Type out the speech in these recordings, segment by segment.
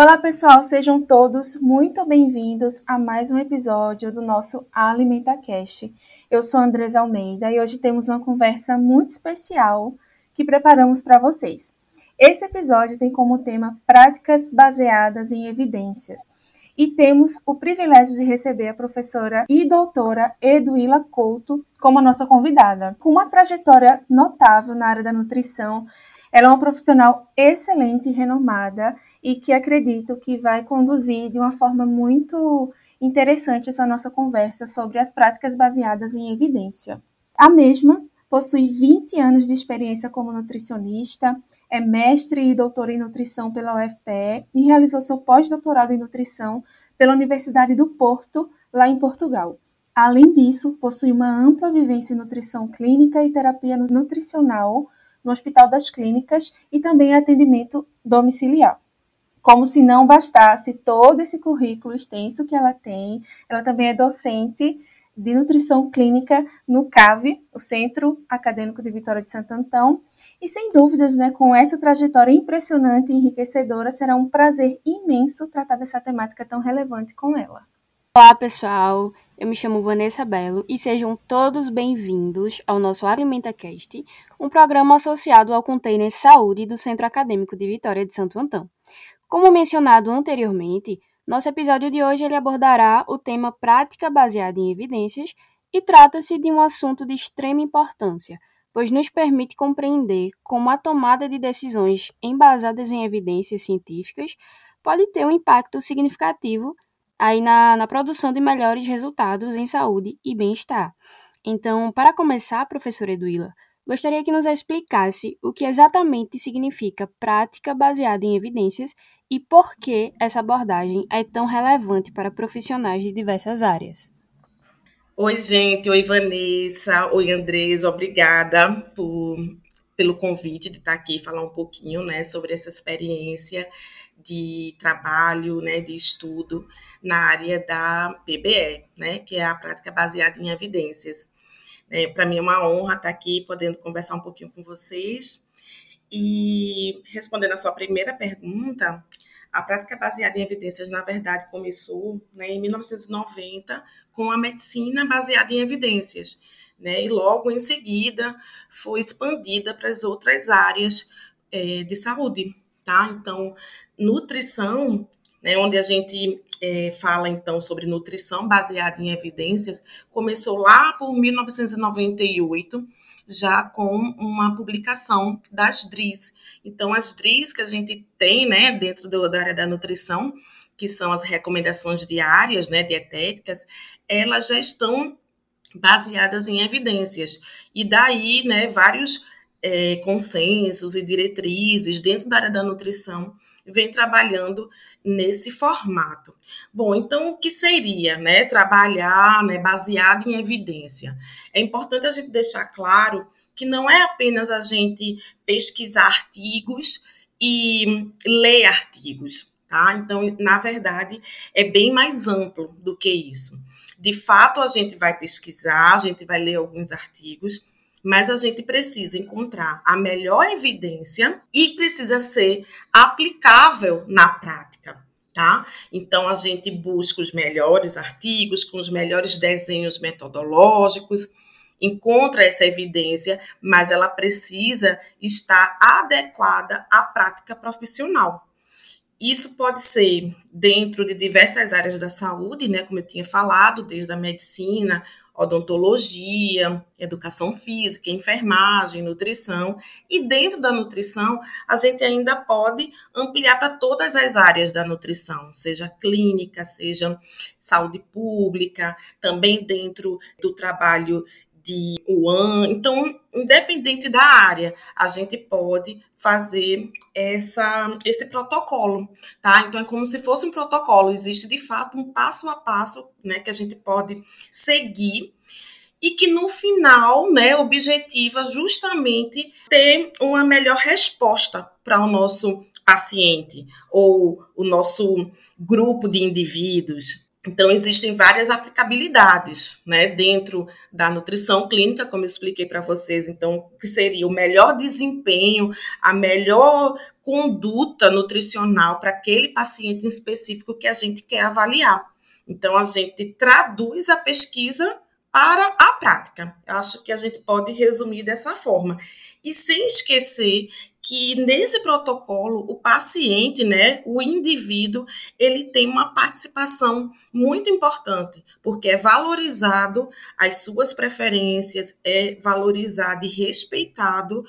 Olá pessoal, sejam todos muito bem-vindos a mais um episódio do nosso AlimentaCast. Eu sou Andresa Almeida e hoje temos uma conversa muito especial que preparamos para vocês. Esse episódio tem como tema práticas baseadas em evidências e temos o privilégio de receber a professora e doutora Eduila Couto como a nossa convidada. Com uma trajetória notável na área da nutrição, ela é uma profissional excelente renomada e que acredito que vai conduzir de uma forma muito interessante essa nossa conversa sobre as práticas baseadas em evidência. A mesma possui 20 anos de experiência como nutricionista, é mestre e doutora em nutrição pela UFPE e realizou seu pós-doutorado em nutrição pela Universidade do Porto, lá em Portugal. Além disso, possui uma ampla vivência em nutrição clínica e terapia nutricional no Hospital das Clínicas e também atendimento domiciliar. Como se não bastasse todo esse currículo extenso que ela tem, ela também é docente de nutrição clínica no CAV, o Centro Acadêmico de Vitória de Santo Antão. E sem dúvidas, né, com essa trajetória impressionante e enriquecedora, será um prazer imenso tratar dessa temática tão relevante com ela. Olá, pessoal. Eu me chamo Vanessa Belo e sejam todos bem-vindos ao nosso AlimentaCast, um programa associado ao Container Saúde do Centro Acadêmico de Vitória de Santo Antão. Como mencionado anteriormente, nosso episódio de hoje ele abordará o tema prática baseada em evidências e trata-se de um assunto de extrema importância, pois nos permite compreender como a tomada de decisões embasadas em evidências científicas pode ter um impacto significativo aí na, na produção de melhores resultados em saúde e bem-estar. Então, para começar, professora Eduila, gostaria que nos explicasse o que exatamente significa prática baseada em evidências e por que essa abordagem é tão relevante para profissionais de diversas áreas. Oi, gente. Oi, Vanessa. Oi, Andresa. Obrigada por, pelo convite de estar aqui e falar um pouquinho né, sobre essa experiência de trabalho, né, de estudo na área da PBE, né, que é a prática baseada em evidências. É, Para mim é uma honra estar aqui podendo conversar um pouquinho com vocês. E respondendo a sua primeira pergunta, a prática baseada em evidências, na verdade, começou né, em 1990 com a medicina baseada em evidências. Né, e logo em seguida foi expandida para as outras áreas é, de saúde. Tá? Então, nutrição, né, onde a gente é, fala então sobre nutrição baseada em evidências, começou lá por 1998 já com uma publicação das DRIs. Então, as DRIs que a gente tem né, dentro do, da área da nutrição, que são as recomendações diárias, né, dietéticas, elas já estão baseadas em evidências. E daí, né, vários é, consensos e diretrizes dentro da área da nutrição vem trabalhando nesse formato. Bom, então o que seria, né, trabalhar, né, baseado em evidência? É importante a gente deixar claro que não é apenas a gente pesquisar artigos e ler artigos, tá? Então, na verdade, é bem mais amplo do que isso. De fato, a gente vai pesquisar, a gente vai ler alguns artigos, mas a gente precisa encontrar a melhor evidência e precisa ser aplicável na prática. Tá? Então a gente busca os melhores artigos com os melhores desenhos metodológicos, encontra essa evidência, mas ela precisa estar adequada à prática profissional. Isso pode ser dentro de diversas áreas da saúde, né, como eu tinha falado, desde a medicina, odontologia, educação física, enfermagem, nutrição. E dentro da nutrição, a gente ainda pode ampliar para todas as áreas da nutrição, seja clínica, seja saúde pública, também dentro do trabalho de UAN. Então, independente da área, a gente pode fazer essa, esse protocolo, tá? Então é como se fosse um protocolo, existe de fato um passo a passo, né, que a gente pode seguir e que no final, né, objetiva justamente ter uma melhor resposta para o nosso paciente ou o nosso grupo de indivíduos. Então, existem várias aplicabilidades né, dentro da nutrição clínica, como eu expliquei para vocês. Então, que seria o melhor desempenho, a melhor conduta nutricional para aquele paciente em específico que a gente quer avaliar. Então, a gente traduz a pesquisa para a prática. Eu acho que a gente pode resumir dessa forma. E sem esquecer que nesse protocolo o paciente, né, o indivíduo, ele tem uma participação muito importante, porque é valorizado as suas preferências, é valorizado e respeitado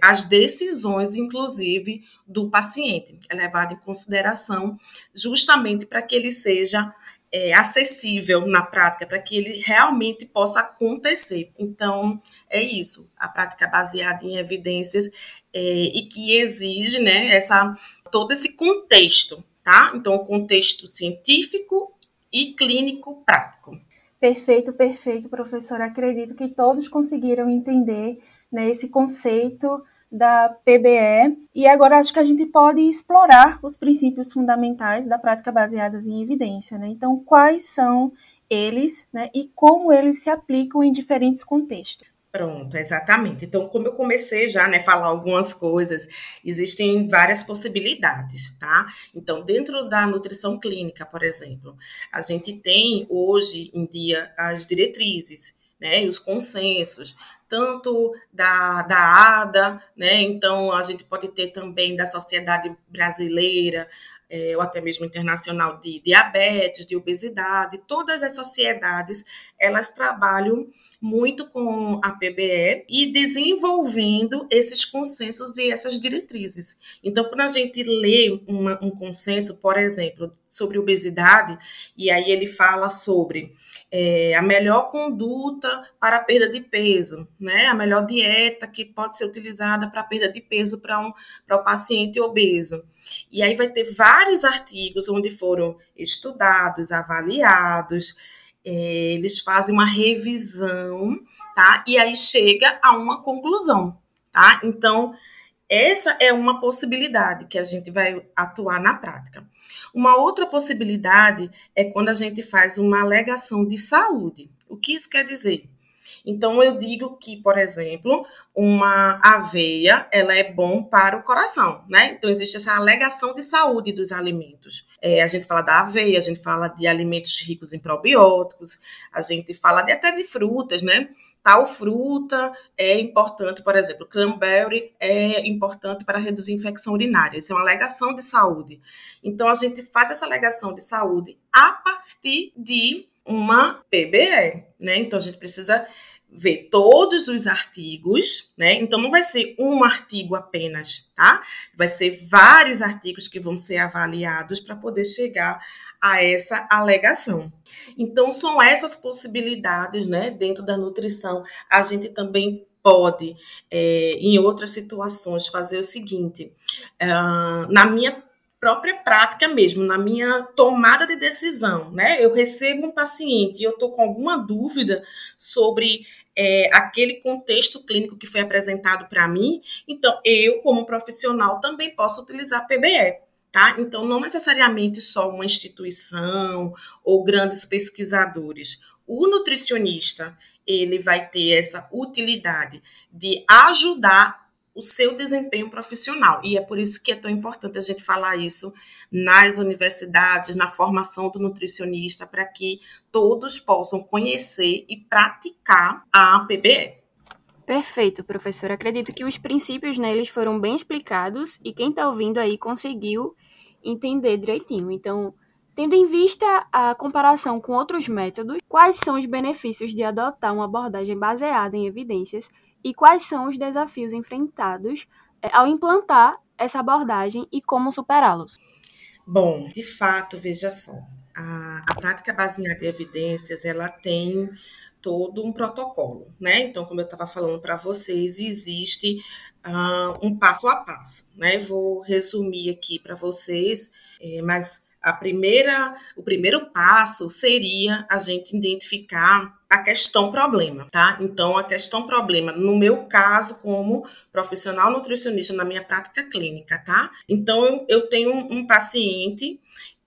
as decisões, inclusive, do paciente, é levado em consideração justamente para que ele seja é, acessível na prática, para que ele realmente possa acontecer. Então, é isso. A prática baseada em evidências é, e que exige né, essa, todo esse contexto, tá? Então, o contexto científico e clínico prático. Perfeito, perfeito, professor. Acredito que todos conseguiram entender né, esse conceito da PBE. E agora acho que a gente pode explorar os princípios fundamentais da prática baseadas em evidência. Né? Então, quais são eles né, e como eles se aplicam em diferentes contextos? Pronto, exatamente. Então, como eu comecei já, né, falar algumas coisas, existem várias possibilidades, tá? Então, dentro da nutrição clínica, por exemplo, a gente tem hoje em dia as diretrizes, né, e os consensos, tanto da, da ADA, né, então a gente pode ter também da Sociedade Brasileira, é, ou até mesmo internacional de diabetes, de obesidade, todas as sociedades, elas trabalham muito com a PBE e desenvolvendo esses consensos e essas diretrizes. Então, quando a gente lê uma, um consenso, por exemplo, sobre obesidade, e aí ele fala sobre é, a melhor conduta para a perda de peso, né? A melhor dieta que pode ser utilizada para a perda de peso para um, para o paciente obeso. E aí vai ter vários artigos onde foram estudados, avaliados, é, eles fazem uma revisão, tá? E aí chega a uma conclusão, tá? Então, essa é uma possibilidade que a gente vai atuar na prática. Uma outra possibilidade é quando a gente faz uma alegação de saúde. O que isso quer dizer? Então eu digo que, por exemplo, uma aveia, ela é bom para o coração, né? Então existe essa alegação de saúde dos alimentos. É, a gente fala da aveia, a gente fala de alimentos ricos em probióticos, a gente fala de, até de frutas, né? Tal fruta é importante, por exemplo, cranberry é importante para reduzir infecção urinária. Isso é uma alegação de saúde. Então a gente faz essa alegação de saúde a partir de uma PBE, né? Então a gente precisa ver todos os artigos, né? Então não vai ser um artigo apenas, tá? Vai ser vários artigos que vão ser avaliados para poder chegar a essa alegação. Então são essas possibilidades, né? Dentro da nutrição, a gente também pode, é, em outras situações, fazer o seguinte: uh, na minha própria prática mesmo, na minha tomada de decisão, né? Eu recebo um paciente e eu estou com alguma dúvida sobre é, aquele contexto clínico que foi apresentado para mim, então eu, como profissional, também posso utilizar PBE. Tá? Então, não necessariamente só uma instituição ou grandes pesquisadores. O nutricionista ele vai ter essa utilidade de ajudar o seu desempenho profissional. E é por isso que é tão importante a gente falar isso nas universidades, na formação do nutricionista, para que todos possam conhecer e praticar a PBE. Perfeito, professor. Acredito que os princípios neles foram bem explicados e quem está ouvindo aí conseguiu entender direitinho. Então, tendo em vista a comparação com outros métodos, quais são os benefícios de adotar uma abordagem baseada em evidências e quais são os desafios enfrentados é, ao implantar essa abordagem e como superá-los? Bom, de fato, veja só, a, a prática baseada em evidências, ela tem todo um protocolo, né? Então, como eu estava falando para vocês, existe uh, um passo a passo, né? Vou resumir aqui para vocês, é, mas a primeira, o primeiro passo seria a gente identificar a questão problema, tá? Então, a questão problema, no meu caso, como profissional nutricionista na minha prática clínica, tá? Então, eu, eu tenho um paciente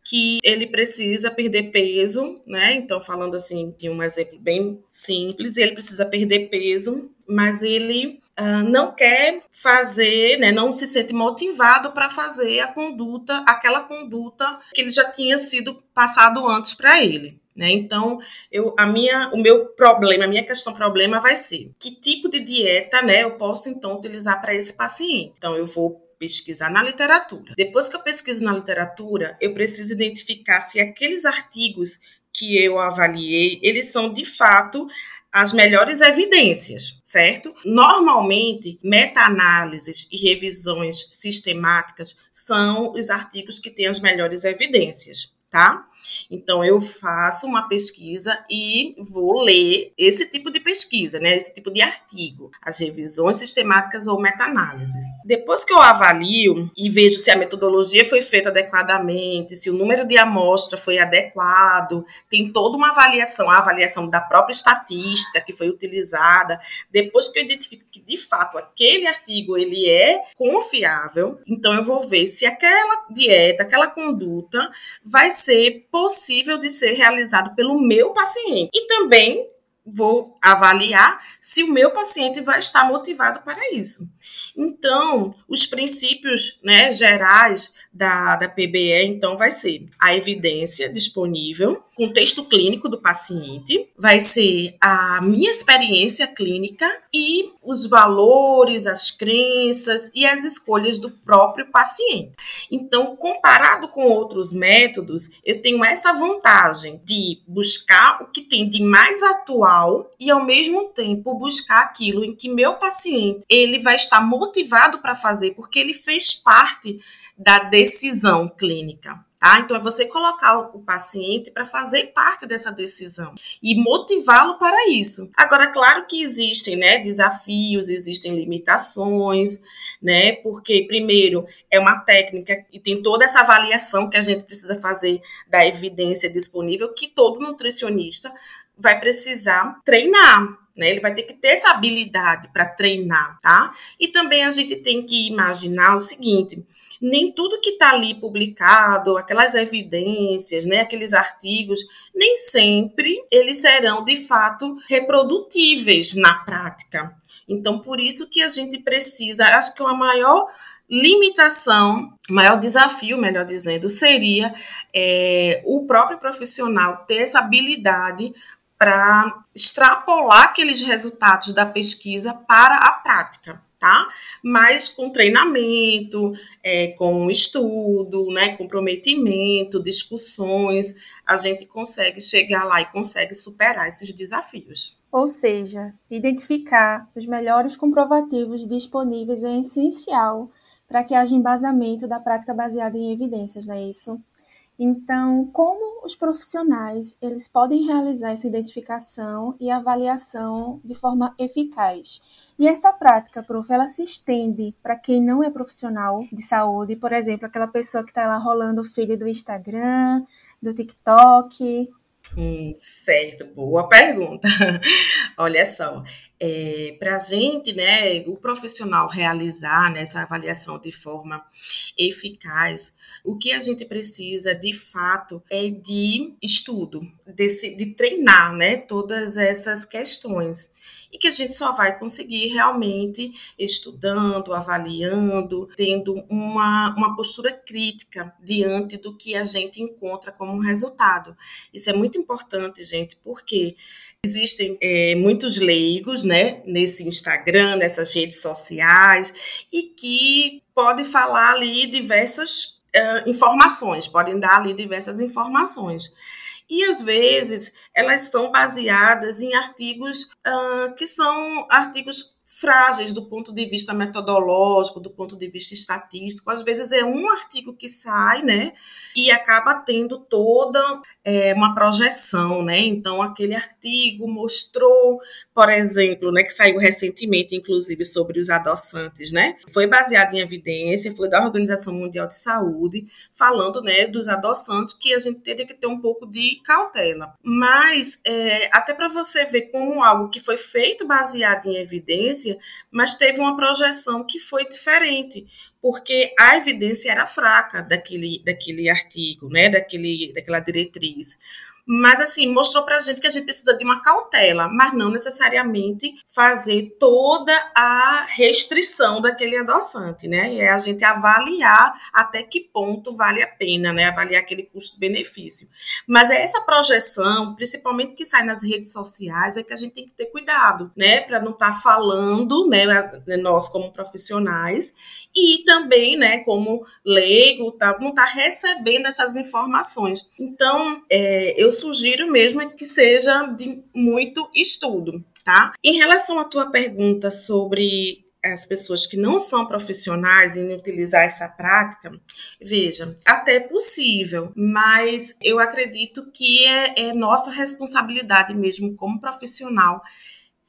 que ele precisa perder peso, né? Então, falando assim, de um exemplo bem simples, ele precisa perder peso, mas ele uh, não quer fazer, né? Não se sente motivado para fazer a conduta, aquela conduta que ele já tinha sido passado antes para ele. Né? Então, eu, a minha, o meu problema, a minha questão problema vai ser que tipo de dieta né, eu posso então utilizar para esse paciente. Então, eu vou pesquisar na literatura. Depois que eu pesquiso na literatura, eu preciso identificar se aqueles artigos que eu avaliei, eles são de fato as melhores evidências, certo? Normalmente, meta-análises e revisões sistemáticas são os artigos que têm as melhores evidências, tá? Então, eu faço uma pesquisa e vou ler esse tipo de pesquisa, né? Esse tipo de artigo, as revisões sistemáticas ou meta-análises. Depois que eu avalio e vejo se a metodologia foi feita adequadamente, se o número de amostra foi adequado, tem toda uma avaliação, a avaliação da própria estatística que foi utilizada. Depois que eu identifico que de fato aquele artigo ele é confiável, então eu vou ver se aquela dieta, aquela conduta vai ser possível de ser realizado pelo meu paciente. E também vou avaliar se o meu paciente vai estar motivado para isso. Então, os princípios né, gerais da, da PBE, então, vai ser a evidência disponível, contexto clínico do paciente, vai ser a minha experiência clínica e os valores, as crenças e as escolhas do próprio paciente. Então, comparado com outros métodos, eu tenho essa vantagem de buscar o que tem de mais atual e ao mesmo tempo buscar aquilo em que meu paciente ele vai estar motivado para fazer, porque ele fez parte da decisão clínica. Tá? Então, é você colocar o paciente para fazer parte dessa decisão e motivá-lo para isso. Agora, claro que existem né, desafios, existem limitações, né? Porque, primeiro, é uma técnica e tem toda essa avaliação que a gente precisa fazer da evidência disponível, que todo nutricionista vai precisar treinar. Né? Ele vai ter que ter essa habilidade para treinar, tá? E também a gente tem que imaginar o seguinte: nem tudo que está ali publicado, aquelas evidências, né, aqueles artigos, nem sempre eles serão de fato reprodutíveis na prática. Então, por isso que a gente precisa, acho que uma maior limitação, maior desafio, melhor dizendo, seria é, o próprio profissional ter essa habilidade para extrapolar aqueles resultados da pesquisa para a prática tá? Mas com treinamento, é, com estudo, né, comprometimento, discussões, a gente consegue chegar lá e consegue superar esses desafios. Ou seja, identificar os melhores comprovativos disponíveis é essencial para que haja embasamento da prática baseada em evidências, não é isso? Então, como os profissionais eles podem realizar essa identificação e avaliação de forma eficaz? E essa prática, prof, ela se estende para quem não é profissional de saúde, por exemplo, aquela pessoa que está lá rolando o feed do Instagram, do TikTok, Hum, certo, boa pergunta. Olha só, é, para a gente, né, o profissional realizar né, essa avaliação de forma eficaz, o que a gente precisa de fato é de estudo, desse, de treinar né, todas essas questões e que a gente só vai conseguir realmente estudando, avaliando, tendo uma, uma postura crítica diante do que a gente encontra como resultado. Isso é muito importante, gente, porque Existem é, muitos leigos, né, nesse Instagram, nessas redes sociais, e que podem falar ali diversas uh, informações, podem dar ali diversas informações. E às vezes elas são baseadas em artigos uh, que são artigos frágeis do ponto de vista metodológico, do ponto de vista estatístico. Às vezes é um artigo que sai, né? E acaba tendo toda é, uma projeção, né? Então, aquele artigo mostrou, por exemplo, né, que saiu recentemente, inclusive, sobre os adoçantes, né? Foi baseado em evidência, foi da Organização Mundial de Saúde, falando, né, dos adoçantes, que a gente teria que ter um pouco de cautela. Mas, é, até para você ver como algo que foi feito baseado em evidência, mas teve uma projeção que foi diferente porque a evidência era fraca daquele, daquele artigo, né, daquele, daquela diretriz. Mas, assim, mostrou para a gente que a gente precisa de uma cautela, mas não necessariamente fazer toda a restrição daquele adoçante, né? E é a gente avaliar até que ponto vale a pena, né? Avaliar aquele custo-benefício. Mas é essa projeção, principalmente que sai nas redes sociais, é que a gente tem que ter cuidado, né? Para não estar tá falando, né? Nós, como profissionais, e também, né, como leigo, tá, não está recebendo essas informações. Então, é, eu sugiro mesmo que seja de muito estudo, tá? Em relação à tua pergunta sobre as pessoas que não são profissionais em utilizar essa prática, veja, até é possível, mas eu acredito que é, é nossa responsabilidade mesmo como profissional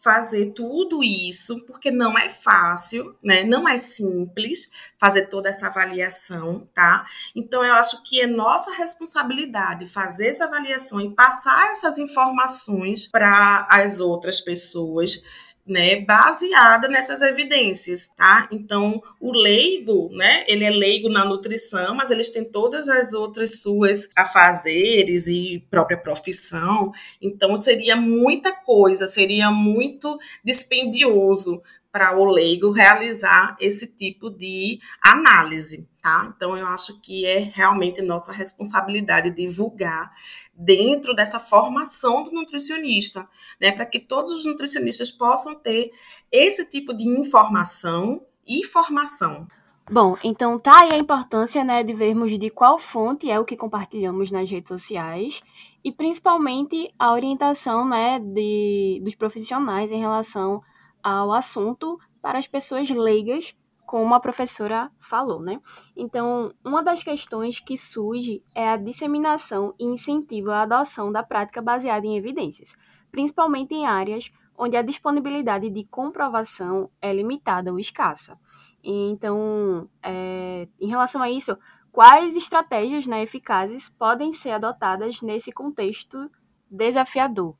fazer tudo isso, porque não é fácil, né? Não é simples fazer toda essa avaliação, tá? Então eu acho que é nossa responsabilidade fazer essa avaliação e passar essas informações para as outras pessoas né, baseada nessas evidências, tá? Então, o leigo, né, ele é leigo na nutrição, mas eles têm todas as outras suas afazeres e própria profissão. Então, seria muita coisa, seria muito dispendioso para o leigo realizar esse tipo de análise, tá? Então, eu acho que é realmente nossa responsabilidade divulgar dentro dessa formação do nutricionista, né, para que todos os nutricionistas possam ter esse tipo de informação e formação. Bom, então tá aí a importância, né, de vermos de qual fonte é o que compartilhamos nas redes sociais e principalmente a orientação, né, de, dos profissionais em relação ao assunto para as pessoas leigas como a professora falou, né? Então, uma das questões que surge é a disseminação e incentivo à adoção da prática baseada em evidências, principalmente em áreas onde a disponibilidade de comprovação é limitada ou escassa. Então, é, em relação a isso, quais estratégias né, eficazes podem ser adotadas nesse contexto desafiador?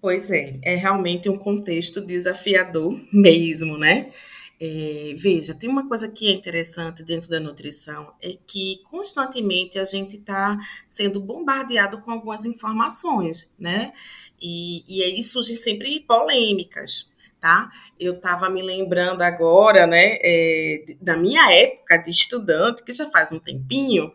Pois é, é realmente um contexto desafiador mesmo, né? É, veja, tem uma coisa que é interessante dentro da nutrição, é que constantemente a gente está sendo bombardeado com algumas informações, né? E, e aí surgem sempre polêmicas, tá? Eu estava me lembrando agora, né, é, da minha época de estudante, que já faz um tempinho,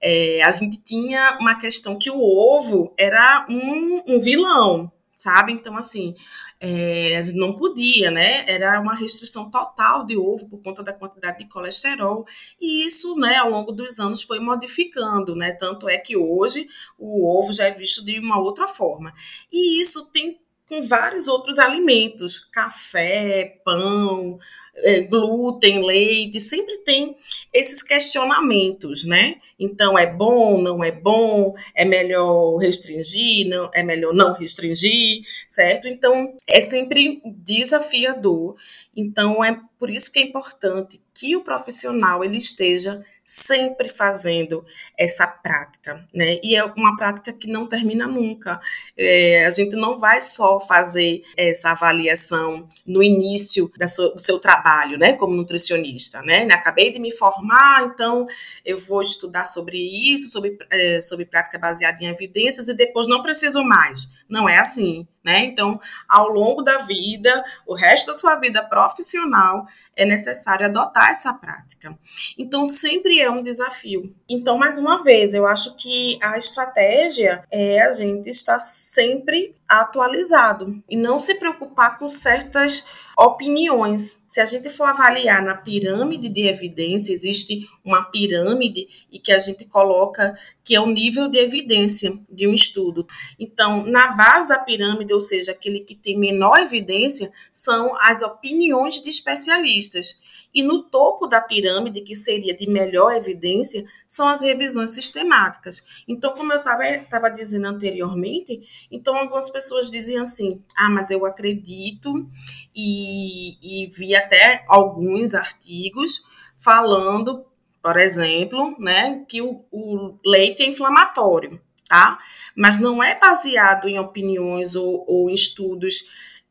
é, a gente tinha uma questão que o ovo era um, um vilão, sabe? Então, assim, é, não podia, né? Era uma restrição total de ovo por conta da quantidade de colesterol. E isso, né, ao longo dos anos foi modificando, né? Tanto é que hoje o ovo já é visto de uma outra forma. E isso tem com vários outros alimentos, café, pão, é, glúten, leite, sempre tem esses questionamentos, né? Então, é bom, não é bom, é melhor restringir, não, é melhor não restringir, certo? Então, é sempre desafiador. Então, é por isso que é importante que o profissional ele esteja sempre fazendo essa prática, né? E é uma prática que não termina nunca. É, a gente não vai só fazer essa avaliação no início sua, do seu trabalho, né? Como nutricionista, né? Acabei de me formar, então eu vou estudar sobre isso, sobre, é, sobre prática baseada em evidências e depois não preciso mais. Não é assim. Né? Então, ao longo da vida, o resto da sua vida profissional, é necessário adotar essa prática. Então, sempre é um desafio. Então, mais uma vez, eu acho que a estratégia é a gente estar sempre atualizado e não se preocupar com certas opiniões. Se a gente for avaliar na pirâmide de evidência, existe uma pirâmide e que a gente coloca que é o nível de evidência de um estudo. Então, na base da pirâmide, ou seja, aquele que tem menor evidência, são as opiniões de especialistas. E no topo da pirâmide, que seria de melhor evidência, são as revisões sistemáticas. Então, como eu estava dizendo anteriormente, então algumas pessoas dizem assim: ah, mas eu acredito, e, e vi até alguns artigos falando, por exemplo, né, que o, o leite é inflamatório, tá? Mas não é baseado em opiniões ou, ou estudos,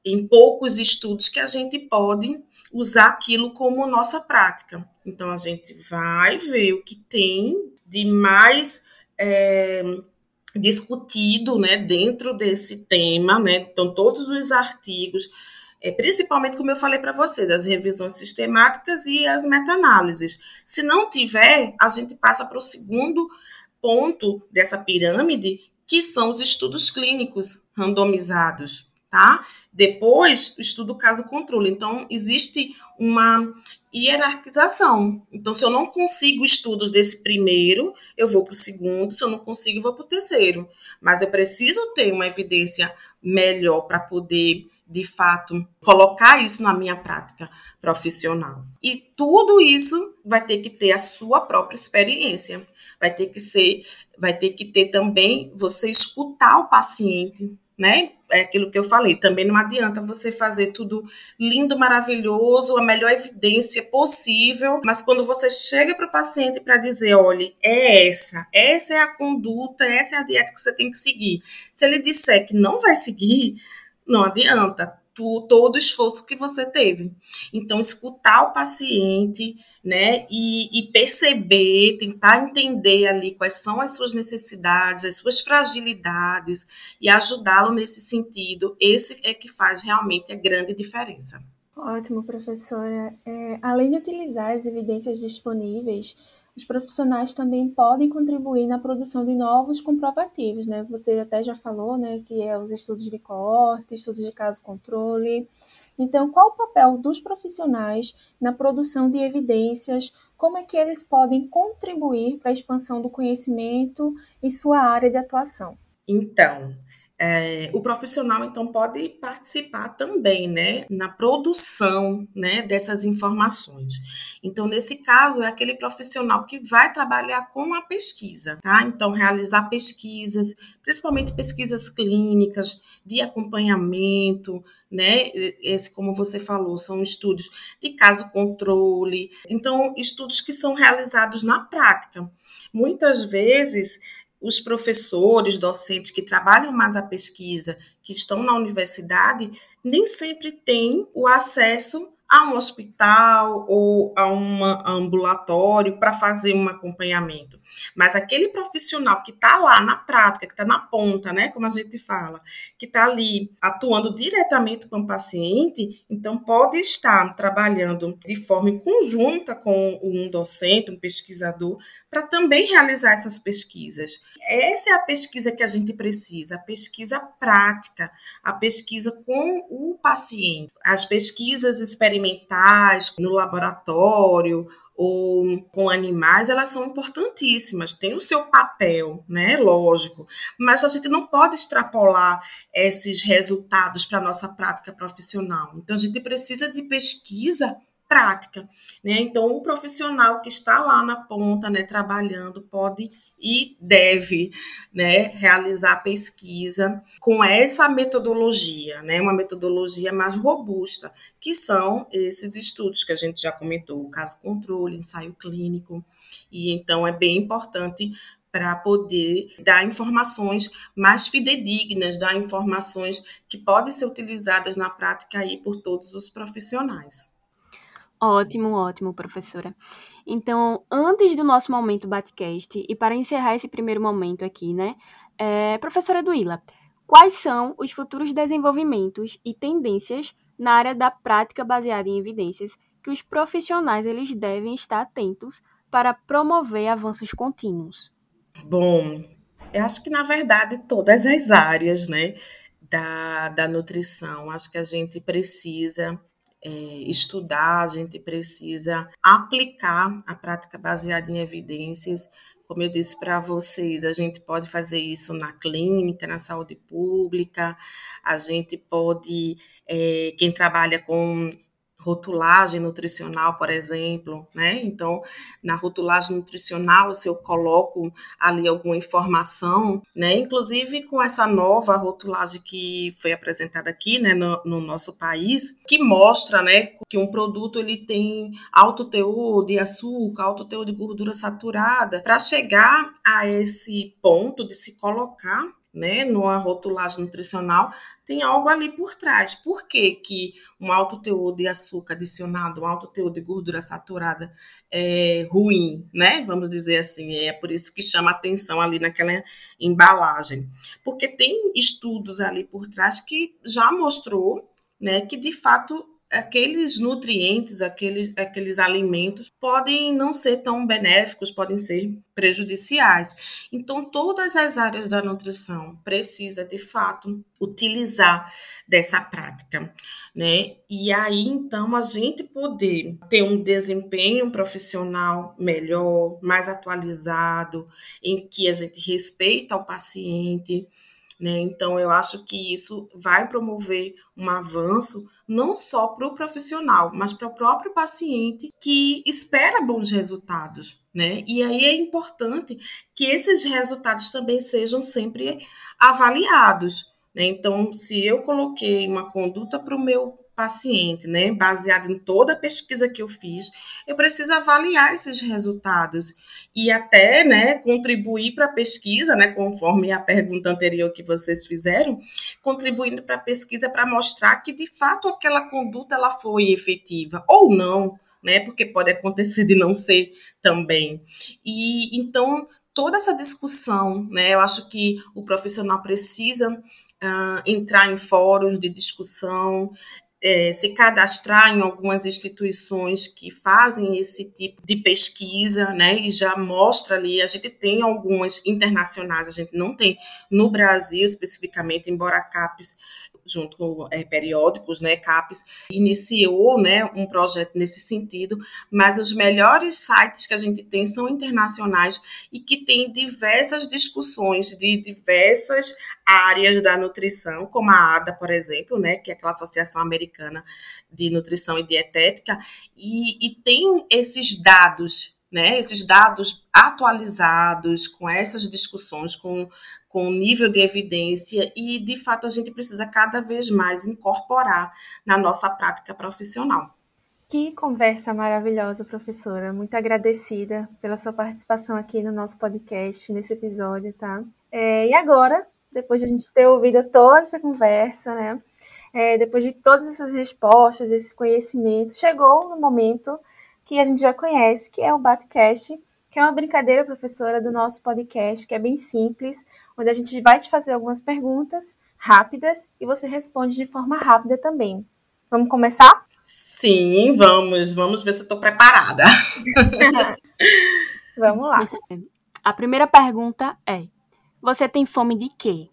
em poucos estudos que a gente pode usar aquilo como nossa prática. Então, a gente vai ver o que tem de mais é, discutido né, dentro desse tema, né? Então, todos os artigos, é, principalmente como eu falei para vocês, as revisões sistemáticas e as meta-análises. Se não tiver, a gente passa para o segundo ponto dessa pirâmide, que são os estudos clínicos randomizados tá? Depois, estudo caso controle. Então, existe uma hierarquização. Então, se eu não consigo estudos desse primeiro, eu vou para o segundo, se eu não consigo, eu vou para o terceiro. Mas eu preciso ter uma evidência melhor para poder, de fato, colocar isso na minha prática profissional. E tudo isso vai ter que ter a sua própria experiência. Vai ter que ser, vai ter que ter também você escutar o paciente, né? É aquilo que eu falei, também não adianta você fazer tudo lindo, maravilhoso, a melhor evidência possível, mas quando você chega para o paciente para dizer, olha, é essa, essa é a conduta, essa é a dieta que você tem que seguir. Se ele disser que não vai seguir, não adianta tu, todo o esforço que você teve. Então, escutar o paciente, né, e, e, perceber, tentar entender ali quais são as suas necessidades, as suas fragilidades e ajudá-lo nesse sentido, esse é que faz realmente a grande diferença. Ótimo, professora. É, além de utilizar as evidências disponíveis, os profissionais também podem contribuir na produção de novos comprovativos, né? Você até já falou, né, que é os estudos de corte, estudos de caso controle. Então, qual o papel dos profissionais na produção de evidências? Como é que eles podem contribuir para a expansão do conhecimento em sua área de atuação? Então, é, o profissional então pode participar também, né, na produção, né, dessas informações. Então, nesse caso, é aquele profissional que vai trabalhar com a pesquisa, tá? Então, realizar pesquisas, principalmente pesquisas clínicas, de acompanhamento, né? Esse, como você falou, são estudos de caso controle. Então, estudos que são realizados na prática. Muitas vezes os professores, docentes que trabalham mais a pesquisa, que estão na universidade, nem sempre têm o acesso a um hospital ou a um ambulatório para fazer um acompanhamento. Mas aquele profissional que está lá na prática, que está na ponta, né, como a gente fala, que está ali atuando diretamente com o paciente, então pode estar trabalhando de forma conjunta com um docente, um pesquisador, para também realizar essas pesquisas. Essa é a pesquisa que a gente precisa, a pesquisa prática, a pesquisa com o paciente. As pesquisas experimentais no laboratório ou com animais, elas são importantíssimas, tem o seu papel, né? Lógico, mas a gente não pode extrapolar esses resultados para a nossa prática profissional. Então, a gente precisa de pesquisa prática, né? Então, o profissional que está lá na ponta, né, trabalhando, pode e deve, né, realizar pesquisa com essa metodologia, né, uma metodologia mais robusta, que são esses estudos que a gente já comentou, caso controle, ensaio clínico, e então é bem importante para poder dar informações mais fidedignas, dar informações que podem ser utilizadas na prática aí por todos os profissionais. Ótimo, ótimo, professora. Então, antes do nosso momento Batcast, e para encerrar esse primeiro momento aqui, né, é, professora Duíla, quais são os futuros desenvolvimentos e tendências na área da prática baseada em evidências que os profissionais eles devem estar atentos para promover avanços contínuos? Bom, eu acho que na verdade todas as áreas, né, da, da nutrição. Acho que a gente precisa é, estudar, a gente precisa aplicar a prática baseada em evidências. Como eu disse para vocês, a gente pode fazer isso na clínica, na saúde pública, a gente pode, é, quem trabalha com rotulagem nutricional, por exemplo, né? Então, na rotulagem nutricional, se eu coloco ali alguma informação, né? Inclusive com essa nova rotulagem que foi apresentada aqui, né, no, no nosso país, que mostra, né, que um produto ele tem alto teor de açúcar, alto teor de gordura saturada, para chegar a esse ponto de se colocar né, numa rotulagem nutricional, tem algo ali por trás. Por que, que um alto teor de açúcar adicionado, um alto teor de gordura saturada é ruim, né? Vamos dizer assim, é por isso que chama atenção ali naquela embalagem. Porque tem estudos ali por trás que já mostrou, né, que de fato aqueles nutrientes, aqueles, aqueles alimentos podem não ser tão benéficos, podem ser prejudiciais. Então, todas as áreas da nutrição precisa de fato utilizar dessa prática, né? E aí, então, a gente poder ter um desempenho profissional melhor, mais atualizado, em que a gente respeita o paciente, né? Então, eu acho que isso vai promover um avanço não só para o profissional, mas para o próprio paciente que espera bons resultados. Né? E aí é importante que esses resultados também sejam sempre avaliados. Né? Então, se eu coloquei uma conduta para o meu paciente, né, baseado em toda a pesquisa que eu fiz, eu preciso avaliar esses resultados e até, né, contribuir para a pesquisa, né, conforme a pergunta anterior que vocês fizeram, contribuindo para a pesquisa para mostrar que de fato aquela conduta ela foi efetiva ou não, né, porque pode acontecer de não ser também. E então toda essa discussão, né, eu acho que o profissional precisa uh, entrar em fóruns de discussão, é, se cadastrar em algumas instituições que fazem esse tipo de pesquisa, né, e já mostra ali, a gente tem algumas internacionais, a gente não tem no Brasil especificamente, embora a CAPES junto com é, periódicos, né, CAPES, iniciou, né, um projeto nesse sentido, mas os melhores sites que a gente tem são internacionais e que tem diversas discussões de diversas áreas da nutrição, como a ADA, por exemplo, né, que é aquela Associação Americana de Nutrição e Dietética, e, e tem esses dados, né, esses dados atualizados com essas discussões, com com nível de evidência e, de fato, a gente precisa cada vez mais incorporar na nossa prática profissional. Que conversa maravilhosa, professora. Muito agradecida pela sua participação aqui no nosso podcast, nesse episódio, tá? É, e agora, depois de a gente ter ouvido toda essa conversa, né? É, depois de todas essas respostas, esses conhecimentos, chegou no momento que a gente já conhece, que é o Batcast, que é uma brincadeira, professora, do nosso podcast, que é bem simples, onde a gente vai te fazer algumas perguntas rápidas e você responde de forma rápida também. Vamos começar? Sim, vamos. Vamos ver se eu estou preparada. vamos lá. A primeira pergunta é: Você tem fome de quê?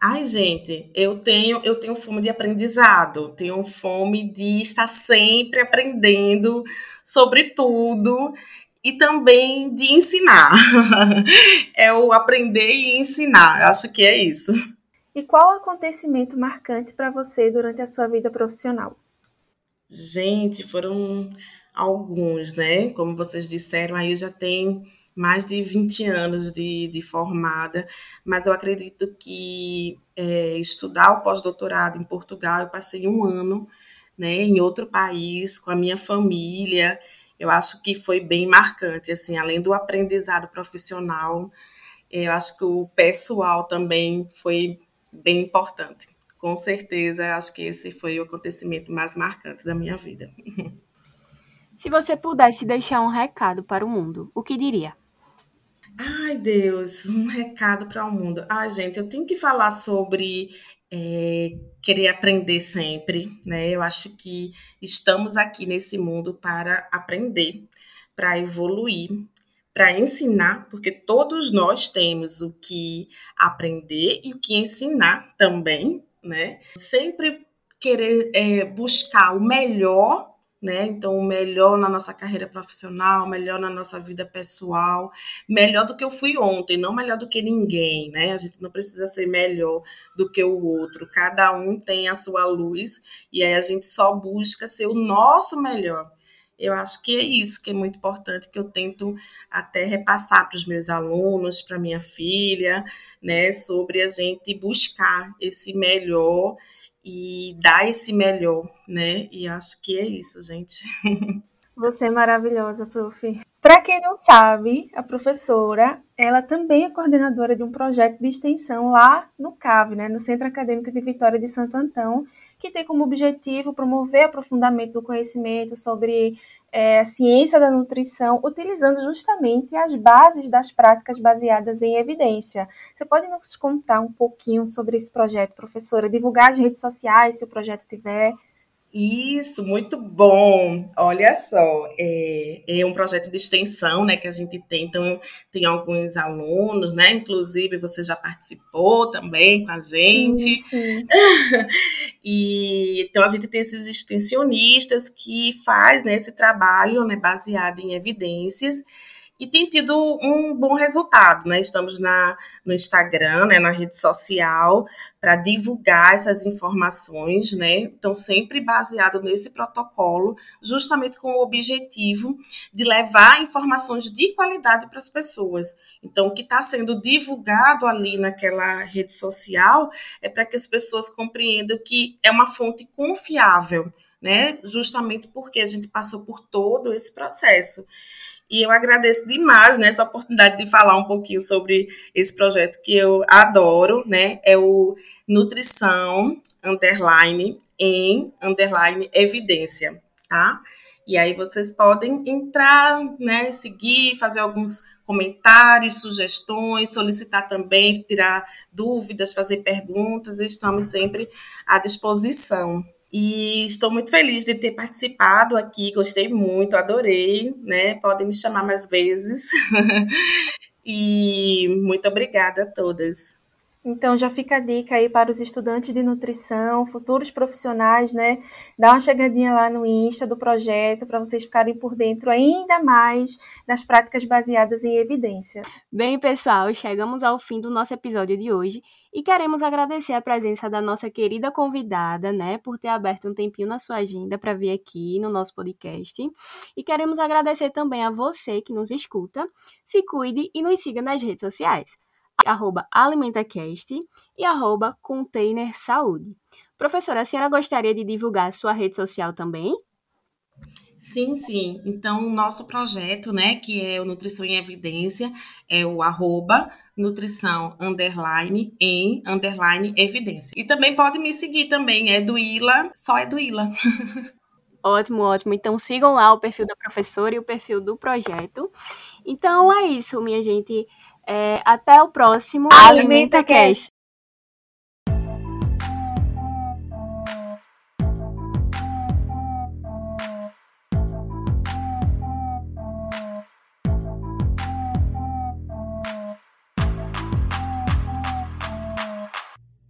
Ai, gente, eu tenho, eu tenho fome de aprendizado, tenho fome de estar sempre aprendendo sobre tudo e também de ensinar. é o aprender e ensinar. Eu acho que é isso. E qual o acontecimento marcante para você durante a sua vida profissional? Gente, foram alguns, né? Como vocês disseram, aí já tem mais de 20 anos de, de formada, mas eu acredito que é, estudar o pós-doutorado em Portugal, eu passei um ano né, em outro país, com a minha família, eu acho que foi bem marcante, assim, além do aprendizado profissional, eu acho que o pessoal também foi bem importante. Com certeza, acho que esse foi o acontecimento mais marcante da minha vida. Se você pudesse deixar um recado para o mundo, o que diria? Ai, Deus, um recado para o mundo. Ai, gente, eu tenho que falar sobre é, querer aprender sempre, né? Eu acho que estamos aqui nesse mundo para aprender, para evoluir, para ensinar, porque todos nós temos o que aprender e o que ensinar também, né? Sempre querer é, buscar o melhor né? Então, melhor na nossa carreira profissional, melhor na nossa vida pessoal, melhor do que eu fui ontem, não melhor do que ninguém, né? A gente não precisa ser melhor do que o outro. Cada um tem a sua luz e aí a gente só busca ser o nosso melhor. Eu acho que é isso que é muito importante, que eu tento até repassar para os meus alunos, para minha filha, né, sobre a gente buscar esse melhor e dar esse melhor, né? E acho que é isso, gente. Você é maravilhosa, prof. Para quem não sabe, a professora, ela também é coordenadora de um projeto de extensão lá no CAV, né, no Centro Acadêmico de Vitória de Santo Antão, que tem como objetivo promover aprofundamento do conhecimento sobre é, a ciência da nutrição, utilizando justamente as bases das práticas baseadas em evidência. Você pode nos contar um pouquinho sobre esse projeto, professora? Divulgar as redes sociais, se o projeto tiver. Isso, muito bom. Olha só, é, é, um projeto de extensão, né, que a gente tem. Então, tem alguns alunos, né? Inclusive, você já participou também com a gente. Sim, sim. e então a gente tem esses extensionistas que faz né, esse trabalho, né, baseado em evidências e tem tido um bom resultado, né? Estamos na, no Instagram, né, na rede social, para divulgar essas informações, né? Então, sempre baseado nesse protocolo, justamente com o objetivo de levar informações de qualidade para as pessoas. Então, o que está sendo divulgado ali naquela rede social é para que as pessoas compreendam que é uma fonte confiável, né? Justamente porque a gente passou por todo esse processo. E eu agradeço demais né, essa oportunidade de falar um pouquinho sobre esse projeto que eu adoro, né? É o Nutrição Underline em Underline Evidência, tá? E aí vocês podem entrar, né, seguir, fazer alguns comentários, sugestões, solicitar também, tirar dúvidas, fazer perguntas, estamos sempre à disposição. E estou muito feliz de ter participado aqui, gostei muito, adorei, né? Podem me chamar mais vezes. e muito obrigada a todas. Então já fica a dica aí para os estudantes de nutrição, futuros profissionais, né? Dá uma chegadinha lá no Insta do projeto para vocês ficarem por dentro ainda mais das práticas baseadas em evidência. Bem, pessoal, chegamos ao fim do nosso episódio de hoje e queremos agradecer a presença da nossa querida convidada, né, por ter aberto um tempinho na sua agenda para vir aqui no nosso podcast. E queremos agradecer também a você que nos escuta. Se cuide e nos siga nas redes sociais arroba alimentacast e arroba container saúde. Professora, a senhora gostaria de divulgar a sua rede social também? Sim, sim. Então, o nosso projeto, né, que é o Nutrição em Evidência, é o arroba nutrição underline em underline evidência. E também pode me seguir também, é do Ila, só é do Ila. Ótimo, ótimo. Então sigam lá o perfil da professora e o perfil do projeto. Então é isso, minha gente. É, até o próximo Alimenta Cash.